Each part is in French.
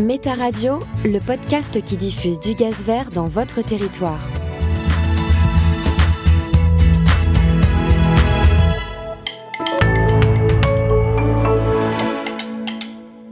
Méta Radio, le podcast qui diffuse du gaz vert dans votre territoire.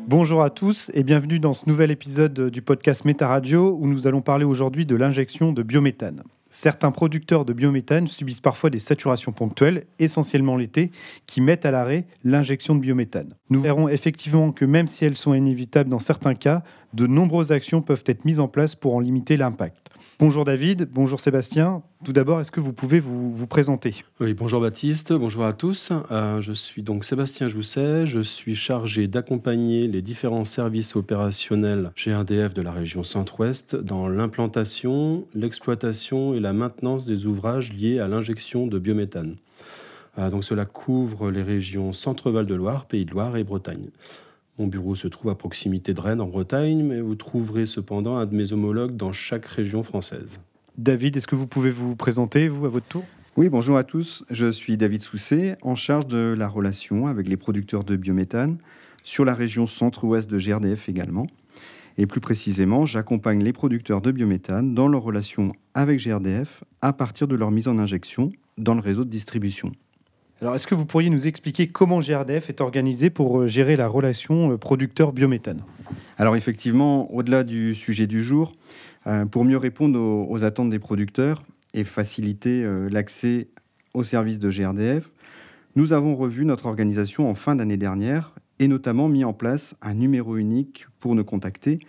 Bonjour à tous et bienvenue dans ce nouvel épisode du podcast Méta Radio où nous allons parler aujourd'hui de l'injection de biométhane. Certains producteurs de biométhane subissent parfois des saturations ponctuelles, essentiellement l'été, qui mettent à l'arrêt l'injection de biométhane. Nous verrons effectivement que même si elles sont inévitables dans certains cas, de nombreuses actions peuvent être mises en place pour en limiter l'impact. Bonjour David, bonjour Sébastien. Tout d'abord, est-ce que vous pouvez vous, présenter? Oui, bonjour Baptiste, bonjour à tous. Euh, je suis donc Sébastien Jousset, je suis chargé d'accompagner les différents services opérationnels GRDF de la région Centre-Ouest dans l'implantation, l'exploitation et la maintenance des ouvrages liés à l'injection de biométhane. Euh, donc cela couvre les régions Centre-Val de Loire, Pays de Loire et Bretagne. Mon bureau se trouve à proximité de Rennes en Bretagne, mais vous trouverez cependant un de mes homologues dans chaque région française. David, est-ce que vous pouvez vous présenter, vous, à votre tour? Oui, bonjour à tous. Je suis David Sousset, en charge de la relation avec les producteurs de biométhane sur la région centre-ouest de GRDF également. Et plus précisément, j'accompagne les producteurs de biométhane dans leur relation avec GRDF à partir de leur mise en injection dans le réseau de distribution. Alors, est-ce que vous pourriez nous expliquer comment GRDF est organisé pour euh, gérer la relation euh, producteur-biométhane Alors, effectivement, au-delà du sujet du jour, euh, pour mieux répondre aux, attentes des producteurs et faciliter l'accès aux services de GRDF, nous avons revu notre organisation en fin d'année dernière et notamment mis en place un numéro unique pour nous contacter.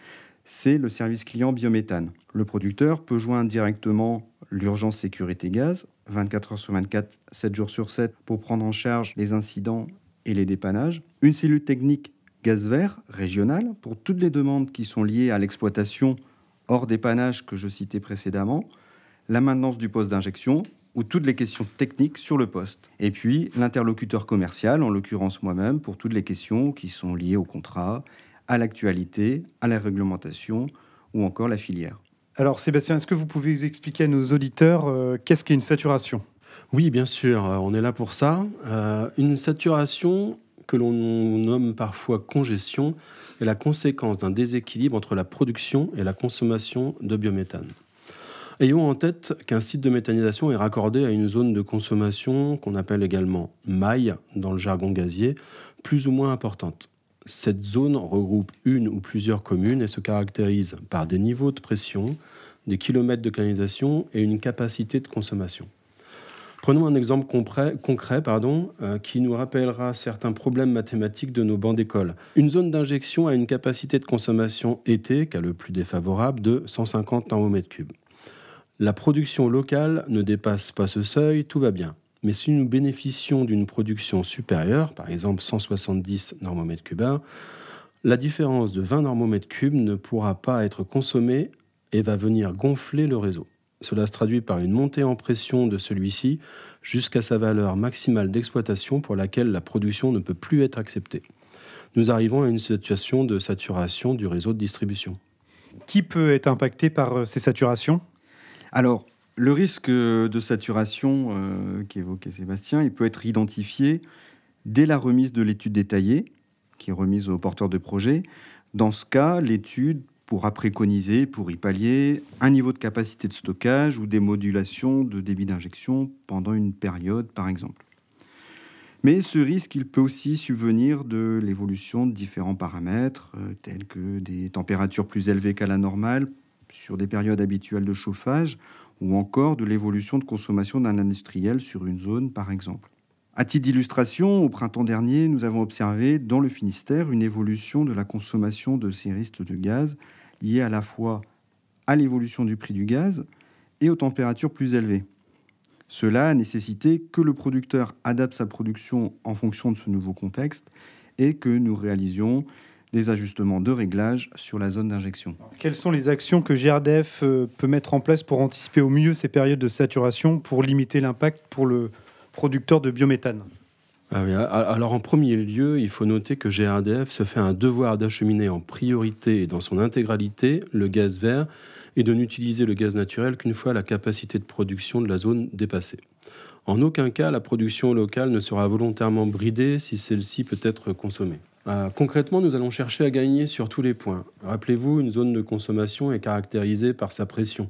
C'est le service client biométhane. Le producteur peut joindre directement l'urgence sécurité gaz 24 heures sur 24, 7 jours sur 7 pour prendre en charge les incidents et les dépannages. Une cellule technique gaz vert régionale pour toutes les demandes qui sont liées à l'exploitation hors dépannage que je citais précédemment, la maintenance du poste d'injection ou toutes les questions techniques sur le poste. Et puis l'interlocuteur commercial, en l'occurrence moi-même, pour toutes les questions qui sont liées au contrat, à l'actualité, à la réglementation ou encore la filière. Alors Sébastien, est-ce que vous pouvez expliquer à nos auditeurs euh, qu'est-ce qu'une saturation? Oui, bien sûr, euh, on est là pour ça. Euh, une saturation que l'on nomme parfois congestion est la conséquence d'un déséquilibre entre la production et la consommation de biométhane. Ayons en tête qu'un site de méthanisation est raccordé à une zone de consommation qu'on appelle également maille dans le jargon gazier, plus ou moins importante. Cette zone regroupe une ou plusieurs communes et se caractérise par des niveaux de pression, des kilomètres de canalisation et une capacité de consommation. Prenons un exemple concret, euh, qui nous rappellera certains problèmes mathématiques de nos bancs d'école. Une zone d'injection a une capacité de consommation été, qu'à le plus défavorable, de 150 nm3. La production locale ne dépasse pas ce seuil, tout va bien. Mais si nous bénéficions d'une production supérieure, par exemple 170 normomètres cubains, la différence de 20 normomètres cubes ne pourra pas être consommée et va venir gonfler le réseau. Cela se traduit par une montée en pression de celui-ci jusqu'à sa valeur maximale d'exploitation pour laquelle la production ne peut plus être acceptée. Nous arrivons à une situation de saturation du réseau de distribution. Qui peut être impacté par euh, ces saturations? Alors, le risque de saturation euh, qu'évoquait Sébastien, il peut être identifié dès la remise de l'étude détaillée, qui est remise au porteur de projet. Dans ce cas, l'étude pourra préconiser, pour y pallier, un niveau de capacité de stockage ou des modulations de débit d'injection pendant une période, par exemple. Mais ce risque, il peut aussi subvenir de l'évolution de différents paramètres, euh, tels que des températures plus élevées qu'à la normale sur des périodes habituelles de chauffage ou encore de l'évolution de consommation d'un industriel sur une zone, par exemple. À titre d'illustration, au printemps dernier, nous avons observé dans le Finistère une évolution de la consommation de ces risques de gaz liée à la fois à l'évolution du prix du gaz et aux températures plus élevées. Cela a nécessité que le producteur adapte sa production en fonction de ce nouveau contexte et que nous réalisions des ajustements de réglage sur la zone d'injection. Quelles sont les actions que GRDF euh, peut mettre en place pour anticiper au mieux ces périodes de saturation pour limiter l'impact pour le producteur de biométhane? Ah alors en premier lieu, il faut noter que GRDF se fait un devoir d'acheminer en priorité et dans son intégralité le gaz vert et de n'utiliser le gaz naturel qu'une fois la capacité de production de la zone dépassée. En aucun cas, la production locale ne sera volontairement bridée si celle-ci peut être consommée. Euh, concrètement, nous allons chercher à gagner sur tous les points. Rappelez-vous, une zone de consommation est caractérisée par sa pression.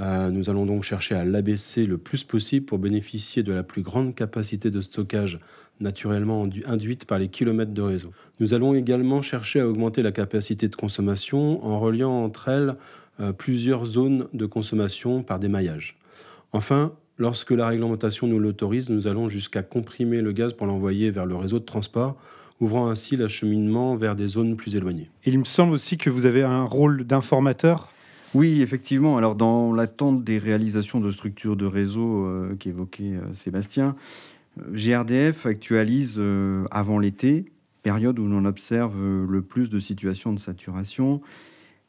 Euh, nous allons donc chercher à l'abaisser le plus possible pour bénéficier de la plus grande capacité de stockage naturellement induite par les kilomètres de réseau. Nous allons également chercher à augmenter la capacité de consommation en reliant entre elles euh, plusieurs zones de consommation par des maillages. Enfin, lorsque la réglementation nous l'autorise, nous allons jusqu'à comprimer le gaz pour l'envoyer vers le réseau de transport ouvrant ainsi l'acheminement vers des zones plus éloignées. Il me semble aussi que vous avez un rôle d'informateur oui, effectivement. Alors, dans l'attente des réalisations de structures de réseau euh, qu'évoquait euh, Sébastien, euh, GRDF actualise avant l'été, période où l'on observe le plus de situations de saturation,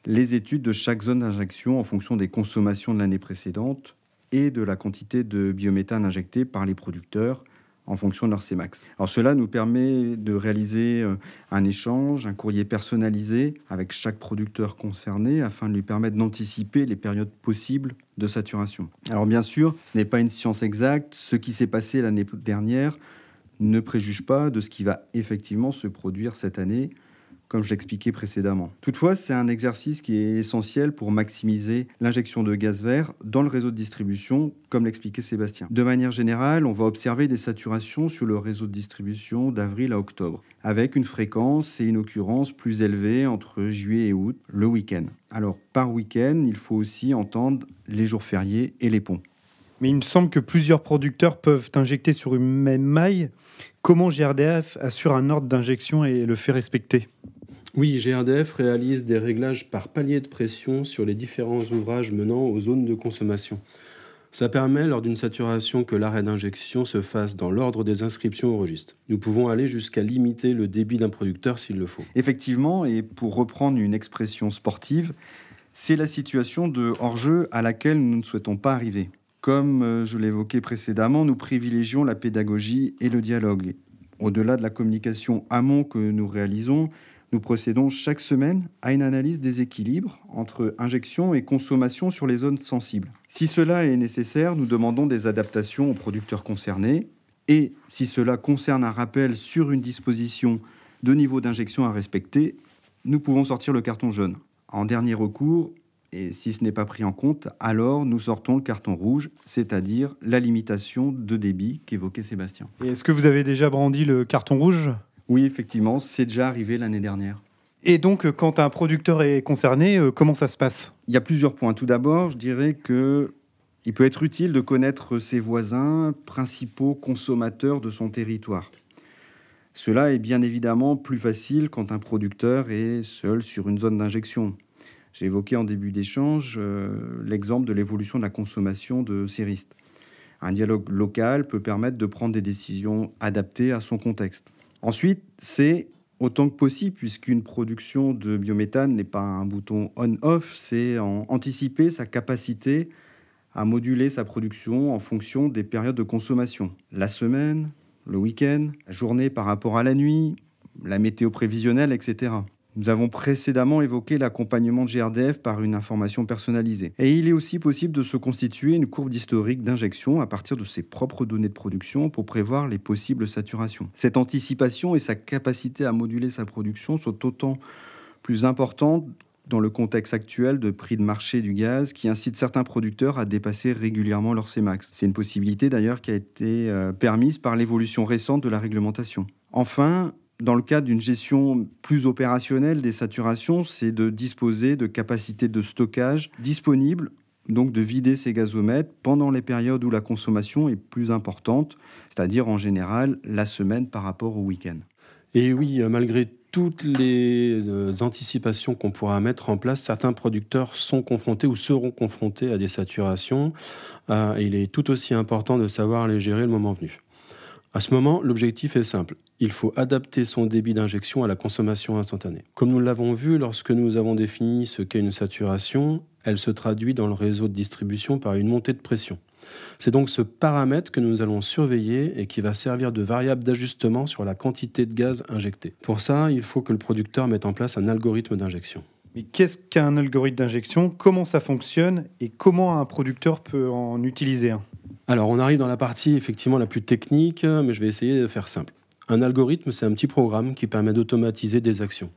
les études de chaque zone d'injection en fonction des consommations de l'année précédente et de la quantité de biométhane injecté par les producteurs en fonction de leur CMAX. Alors cela nous permet de réaliser euh, un échange, un courrier personnalisé avec chaque producteur concerné afin de lui permettre d'anticiper les périodes possibles de saturation. Alors bien sûr, ce n'est pas une science exacte. Ce qui s'est passé l'année dernière ne préjuge pas de ce qui va effectivement se produire cette année comme je l'expliquais précédemment. Toutefois, c'est un exercice qui est essentiel pour maximiser l'injection de gaz vert dans le réseau de distribution, comme l'expliquait Sébastien. De manière générale, on va observer des saturations sur le réseau de distribution d'avril à octobre, avec une fréquence et une occurrence plus élevées entre juillet et août, le week-end. Alors, par week-end, il faut aussi entendre les jours fériés et les ponts. Mais il me semble que plusieurs producteurs peuvent injecter sur une même maille. Comment GRDF assure un ordre d'injection et le fait respecter? Oui, GRDF réalise des réglages par palier de pression sur les différents ouvrages menant aux zones de consommation. Ça permet, lors d'une saturation, que l'arrêt d'injection se fasse dans l'ordre des inscriptions au registre. Nous pouvons aller jusqu'à limiter le débit d'un producteur s'il le faut. Effectivement, et pour reprendre une expression sportive, c'est la situation de hors-jeu à laquelle nous ne souhaitons pas arriver. Comme euh, je l'évoquais précédemment, nous privilégions la pédagogie et le dialogue. Au-delà de la communication amont que nous réalisons, nous procédons chaque semaine à une analyse des équilibres entre injection et consommation sur les zones sensibles. Si cela est nécessaire, nous demandons des adaptations aux producteurs concernés et si cela concerne un rappel sur une disposition de niveau d'injection à respecter, nous pouvons sortir le carton jaune. En dernier recours, et si ce n'est pas pris en compte, alors nous sortons le carton rouge, c'est-à-dire la limitation de débit qu'évoquait Sébastien. est-ce que vous avez déjà brandi le carton rouge? Oui, effectivement, c'est déjà arrivé l'année dernière. Et donc, euh, quand un producteur est concerné, euh, comment ça se passe? Il y a plusieurs points. Tout d'abord, je dirais que il peut être utile de connaître ses voisins, principaux consommateurs de son territoire. Cela est bien évidemment plus facile quand un producteur est seul sur une zone d'injection. J'ai évoqué en début d'échange euh, l'exemple de l'évolution de la consommation de séristes. Un dialogue local peut permettre de prendre des décisions adaptées à son contexte. Ensuite, c'est autant que possible, puisqu'une production de biométhane n'est pas un bouton on-off, c'est anticiper sa capacité à moduler sa production en fonction des périodes de consommation. La semaine, le week-end, la journée par rapport à la nuit, la météo prévisionnelle, etc. Nous avons précédemment évoqué l'accompagnement de GRDF par une information personnalisée. Et il est aussi possible de se constituer une courbe d'historique d'injection à partir de ses propres données de production pour prévoir les possibles saturations. Cette anticipation et sa capacité à moduler sa production sont autant plus importantes dans le contexte actuel de prix de marché du gaz qui incite certains producteurs à dépasser régulièrement leur CMAX. C'est une possibilité d'ailleurs qui a été euh, permise par l'évolution récente de la réglementation. Enfin, dans le cadre d'une gestion plus opérationnelle des saturations, c'est de disposer de capacités de stockage disponibles, donc de vider ces gazomètres pendant les périodes où la consommation est plus importante, c'est-à-dire en général la semaine par rapport au week-end. Et oui, malgré toutes les euh, anticipations qu'on pourra mettre en place, certains producteurs sont confrontés ou seront confrontés à des saturations. Euh, il est tout aussi important de savoir les gérer le moment venu. À ce moment, l'objectif est simple. Il faut adapter son débit d'injection à la consommation instantanée. Comme nous l'avons vu lorsque nous avons défini ce qu'est une saturation, elle se traduit dans le réseau de distribution par une montée de pression. C'est donc ce paramètre que nous allons surveiller et qui va servir de variable d'ajustement sur la quantité de gaz injecté. Pour ça, il faut que le producteur mette en place un algorithme d'injection. Mais qu'est-ce qu'un algorithme d'injection? Comment ça fonctionne? Et comment un producteur peut en utiliser un? Alors, on arrive dans la partie effectivement la plus technique, mais je vais essayer de faire simple. Un algorithme, c'est un petit programme qui permet d'automatiser des actions.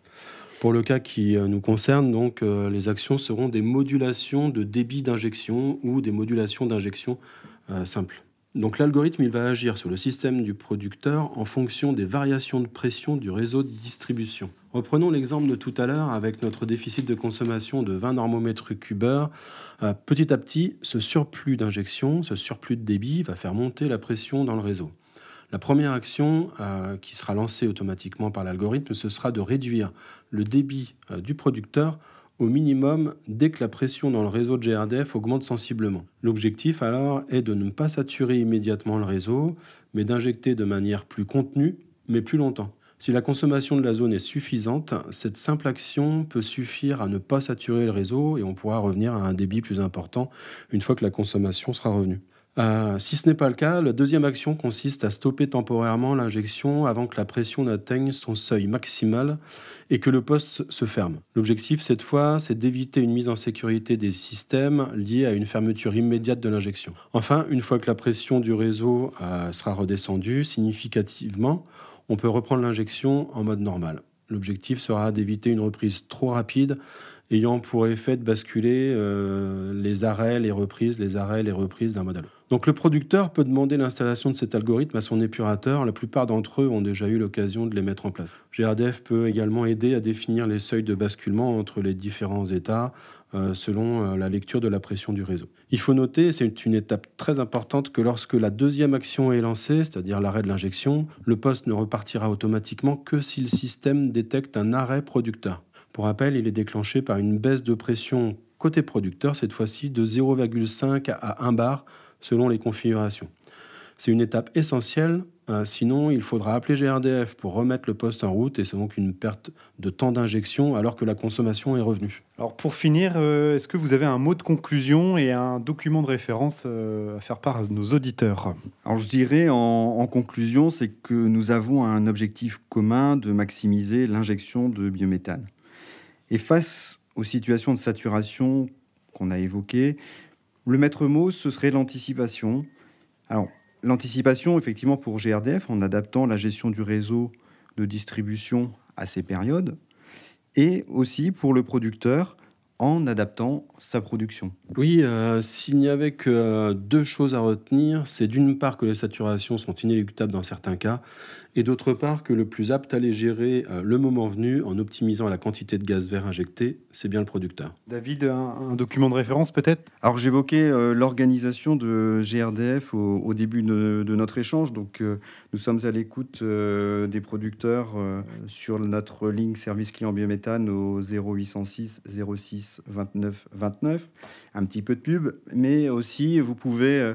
Pour le cas qui euh, nous concerne, donc, euh, les actions seront des modulations de débit d'injection ou des modulations d'injection euh, simples. Donc l'algorithme, va agir sur le système du producteur en fonction des variations de pression du réseau de distribution. Reprenons l'exemple de tout à l'heure avec notre déficit de consommation de 20 normomètres cubeurs. petit à petit, ce surplus d'injection, ce surplus de débit va faire monter la pression dans le réseau. La première action euh, qui sera lancée automatiquement par l'algorithme, ce sera de réduire le débit euh, du producteur au minimum dès que la pression dans le réseau de GRDF augmente sensiblement. L'objectif alors est de ne pas saturer immédiatement le réseau, mais d'injecter de manière plus contenue, mais plus longtemps. Si la consommation de la zone est suffisante, cette simple action peut suffire à ne pas saturer le réseau et on pourra revenir à un débit plus important une fois que la consommation sera revenue. Euh, si ce n'est pas le cas, la deuxième action consiste à stopper temporairement l'injection avant que la pression n'atteigne son seuil maximal et que le poste se ferme. L'objectif cette fois, c'est d'éviter une mise en sécurité des systèmes liés à une fermeture immédiate de l'injection. Enfin, une fois que la pression du réseau euh, sera redescendue significativement, on peut reprendre l'injection en mode normal. L'objectif sera d'éviter une reprise trop rapide ayant pour effet de basculer euh, les arrêts, les reprises, les arrêts, les reprises d'un l'autre. Donc le producteur peut demander l'installation de cet algorithme à son épurateur. La plupart d'entre eux ont déjà eu l'occasion de les mettre en place. GRDF peut également aider à définir les seuils de basculement entre les différents états euh, selon euh, la lecture de la pression du réseau. Il faut noter, c'est une étape très importante, que lorsque la deuxième action est lancée, c'est-à-dire l'arrêt de l'injection, le poste ne repartira automatiquement que si le système détecte un arrêt producteur. Pour rappel, il est déclenché par une baisse de pression côté producteur, cette fois-ci de 0,5 à 1 bar selon les configurations. C'est une étape essentielle, euh, sinon il faudra appeler GRDF pour remettre le poste en route et c'est donc une perte de temps d'injection alors que la consommation est revenue. Alors pour finir, euh, est-ce que vous avez un mot de conclusion et un document de référence euh, à faire part à nos auditeurs? Alors je dirais en, en conclusion, c'est que nous avons un objectif commun de maximiser l'injection de biométhane. Et face aux situations de saturation qu'on a évoquées, le maître mot, ce serait l'anticipation. Alors, l'anticipation, effectivement, pour GRDF, en adaptant la gestion du réseau de distribution à ces périodes, et aussi pour le producteur, en adaptant sa production. Oui, euh, s'il n'y avait que euh, deux choses à retenir, c'est d'une part que les saturations sont inéluctables dans certains cas, et d'autre part que le plus apte à les gérer euh, le moment venu en optimisant la quantité de gaz vert injecté, c'est bien le producteur. David, un, document de référence peut-être? Alors j'évoquais euh, l'organisation de GRDF au, début de, notre échange. Donc euh, nous sommes à l'écoute des producteurs sur notre ligne service client biométhane au 0806 06 29 29. Un petit peu de pub, mais aussi vous pouvez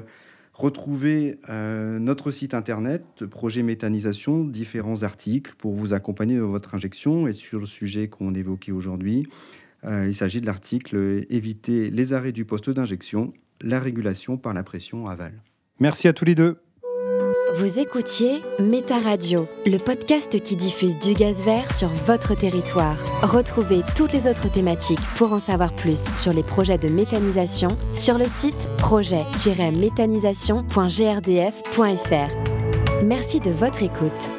Retrouvez euh, notre site internet, projet méthanisation, différents articles pour vous accompagner dans votre injection et sur le sujet qu'on évoquait aujourd'hui. Euh, il s'agit de l'article Éviter les arrêts du poste d'injection, la régulation par la pression aval. Merci à tous les deux. Vous écoutiez Méta Radio, le podcast qui diffuse du gaz vert sur votre territoire. Retrouvez toutes les autres thématiques pour en savoir plus sur les projets de méthanisation sur le site projet-méthanisation.grdf.fr. Merci de votre écoute.